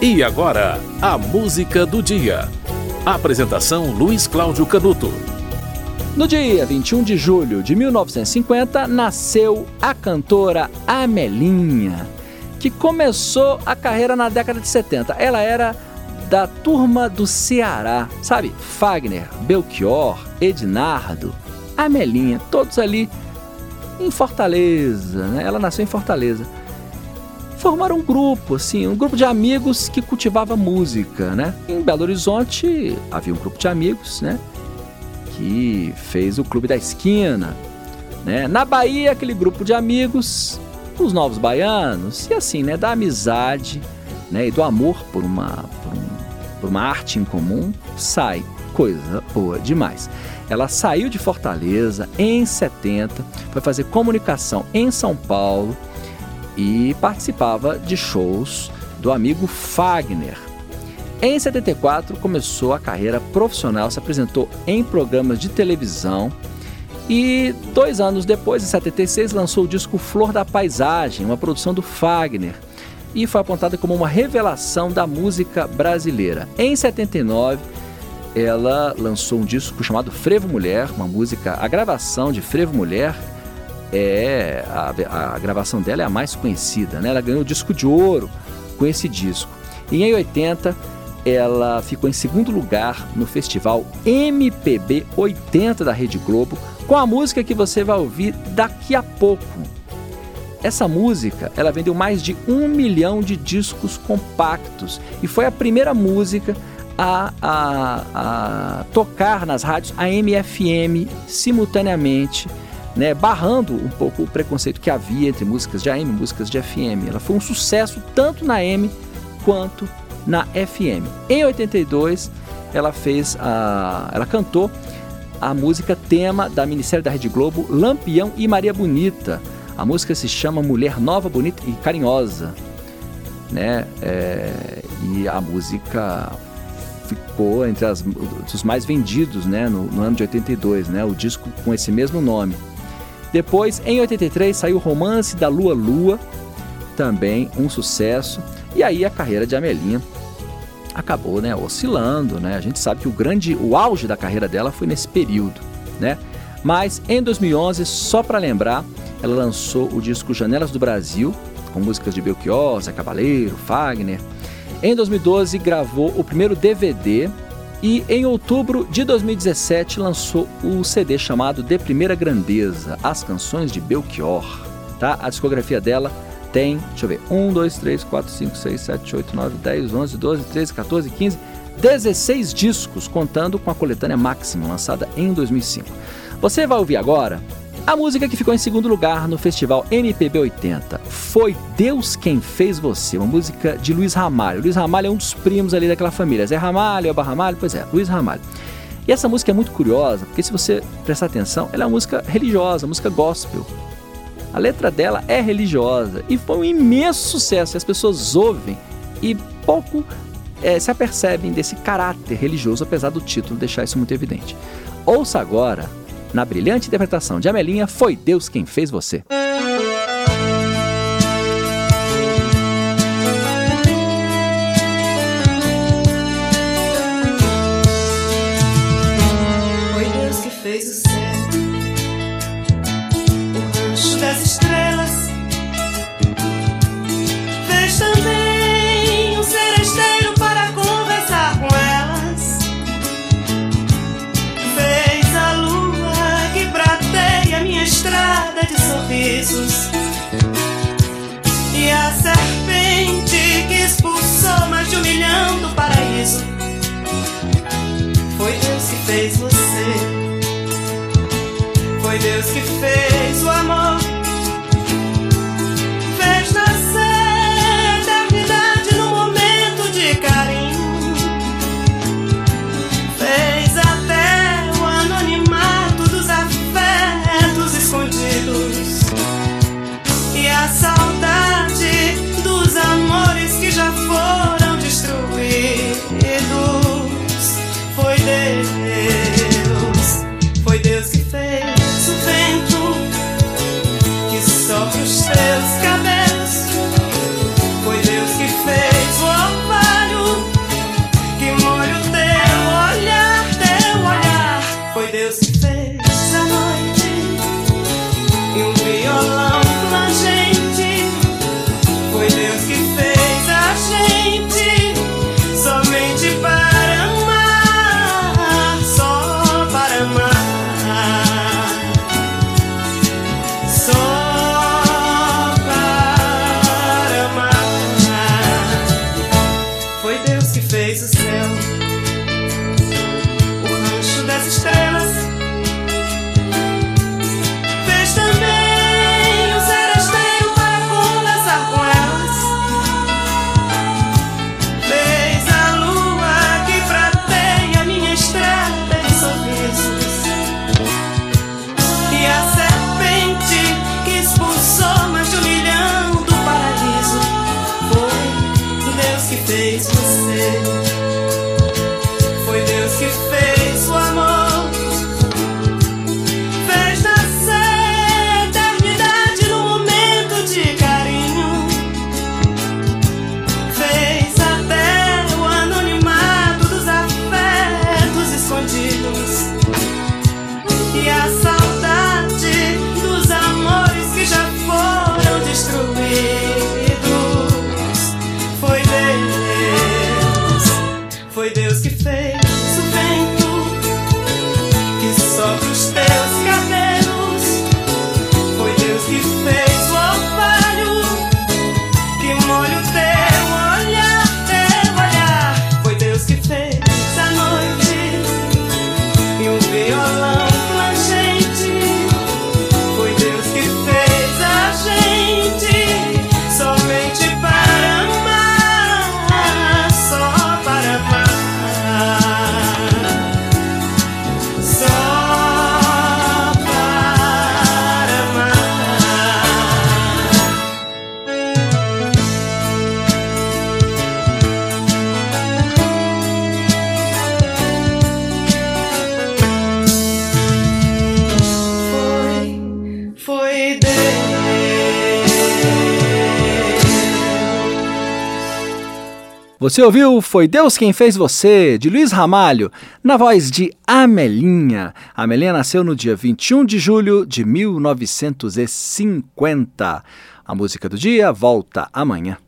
E agora, a música do dia. Apresentação Luiz Cláudio Canuto. No dia 21 de julho de 1950, nasceu a cantora Amelinha, que começou a carreira na década de 70. Ela era da turma do Ceará, sabe? Fagner, Belchior, Ednardo, Amelinha, todos ali em Fortaleza, né? Ela nasceu em Fortaleza formaram um grupo, assim, um grupo de amigos que cultivava música, né? Em Belo Horizonte havia um grupo de amigos, né? Que fez o Clube da Esquina, né? Na Bahia, aquele grupo de amigos, os novos baianos, e assim, né? Da amizade, né? E do amor por uma, por, um, por uma arte em comum, sai coisa boa demais. Ela saiu de Fortaleza em 70, foi fazer comunicação em São Paulo, e participava de shows do amigo Fagner. Em 74 começou a carreira profissional, se apresentou em programas de televisão e dois anos depois, em 76, lançou o disco Flor da Paisagem, uma produção do Fagner, e foi apontada como uma revelação da música brasileira. Em 79, ela lançou um disco chamado Frevo Mulher, uma música, a gravação de Frevo Mulher é a, a gravação dela é a mais conhecida, né? Ela ganhou o disco de ouro com esse disco. E em 80 ela ficou em segundo lugar no festival MPB 80 da Rede Globo com a música que você vai ouvir daqui a pouco. Essa música ela vendeu mais de um milhão de discos compactos e foi a primeira música a, a, a tocar nas rádios AM e FM simultaneamente né, barrando um pouco o preconceito que havia entre músicas de AM e músicas de FM. Ela foi um sucesso tanto na AM quanto na FM. Em 82, ela fez a, ela cantou a música tema da minissérie da Rede Globo Lampião e Maria Bonita. A música se chama Mulher Nova, Bonita e Carinhosa, né? É, e a música ficou entre as, os mais vendidos, né? No, no ano de 82, né? O disco com esse mesmo nome. Depois, em 83, saiu o Romance da Lua Lua, também um sucesso. E aí a carreira de Amelinha acabou, né, oscilando, né? A gente sabe que o grande, o auge da carreira dela foi nesse período, né? Mas em 2011, só para lembrar, ela lançou o disco Janelas do Brasil, com músicas de Belchior, Zé Cabaleiro, Fagner. Em 2012, gravou o primeiro DVD e em outubro de 2017 lançou o CD chamado De Primeira Grandeza, as canções de Belchior. Tá? A discografia dela tem, deixa eu ver, 1, 2, 3, 4, 5, 6, 7, 8, 9, 10, 11, 12, 13, 14, 15, 16 discos, contando com a coletânea Máxima, lançada em 2005. Você vai ouvir agora a música que ficou em segundo lugar no festival MPB 80 foi Deus Quem Fez Você, uma música de Luiz Ramalho. Luiz Ramalho é um dos primos ali daquela família. Zé Ramalho, Alba Ramalho, pois é, Luiz Ramalho. E essa música é muito curiosa, porque se você prestar atenção, ela é uma música religiosa, uma música gospel. A letra dela é religiosa e foi um imenso sucesso. As pessoas ouvem e pouco é, se apercebem desse caráter religioso, apesar do título deixar isso muito evidente. Ouça agora na brilhante interpretação de Amelinha, foi Deus quem fez você. Foi Deus que fez o céu, o rancho das estrelas, sorrisos. E a serpente que expulsou mais de um milhão do paraíso. Foi Deus que fez você. Foi Deus que fez o amor. as a Deus que fez. Você ouviu Foi Deus Quem Fez Você, de Luiz Ramalho, na voz de Amelinha. Amelinha nasceu no dia 21 de julho de 1950. A música do dia volta amanhã.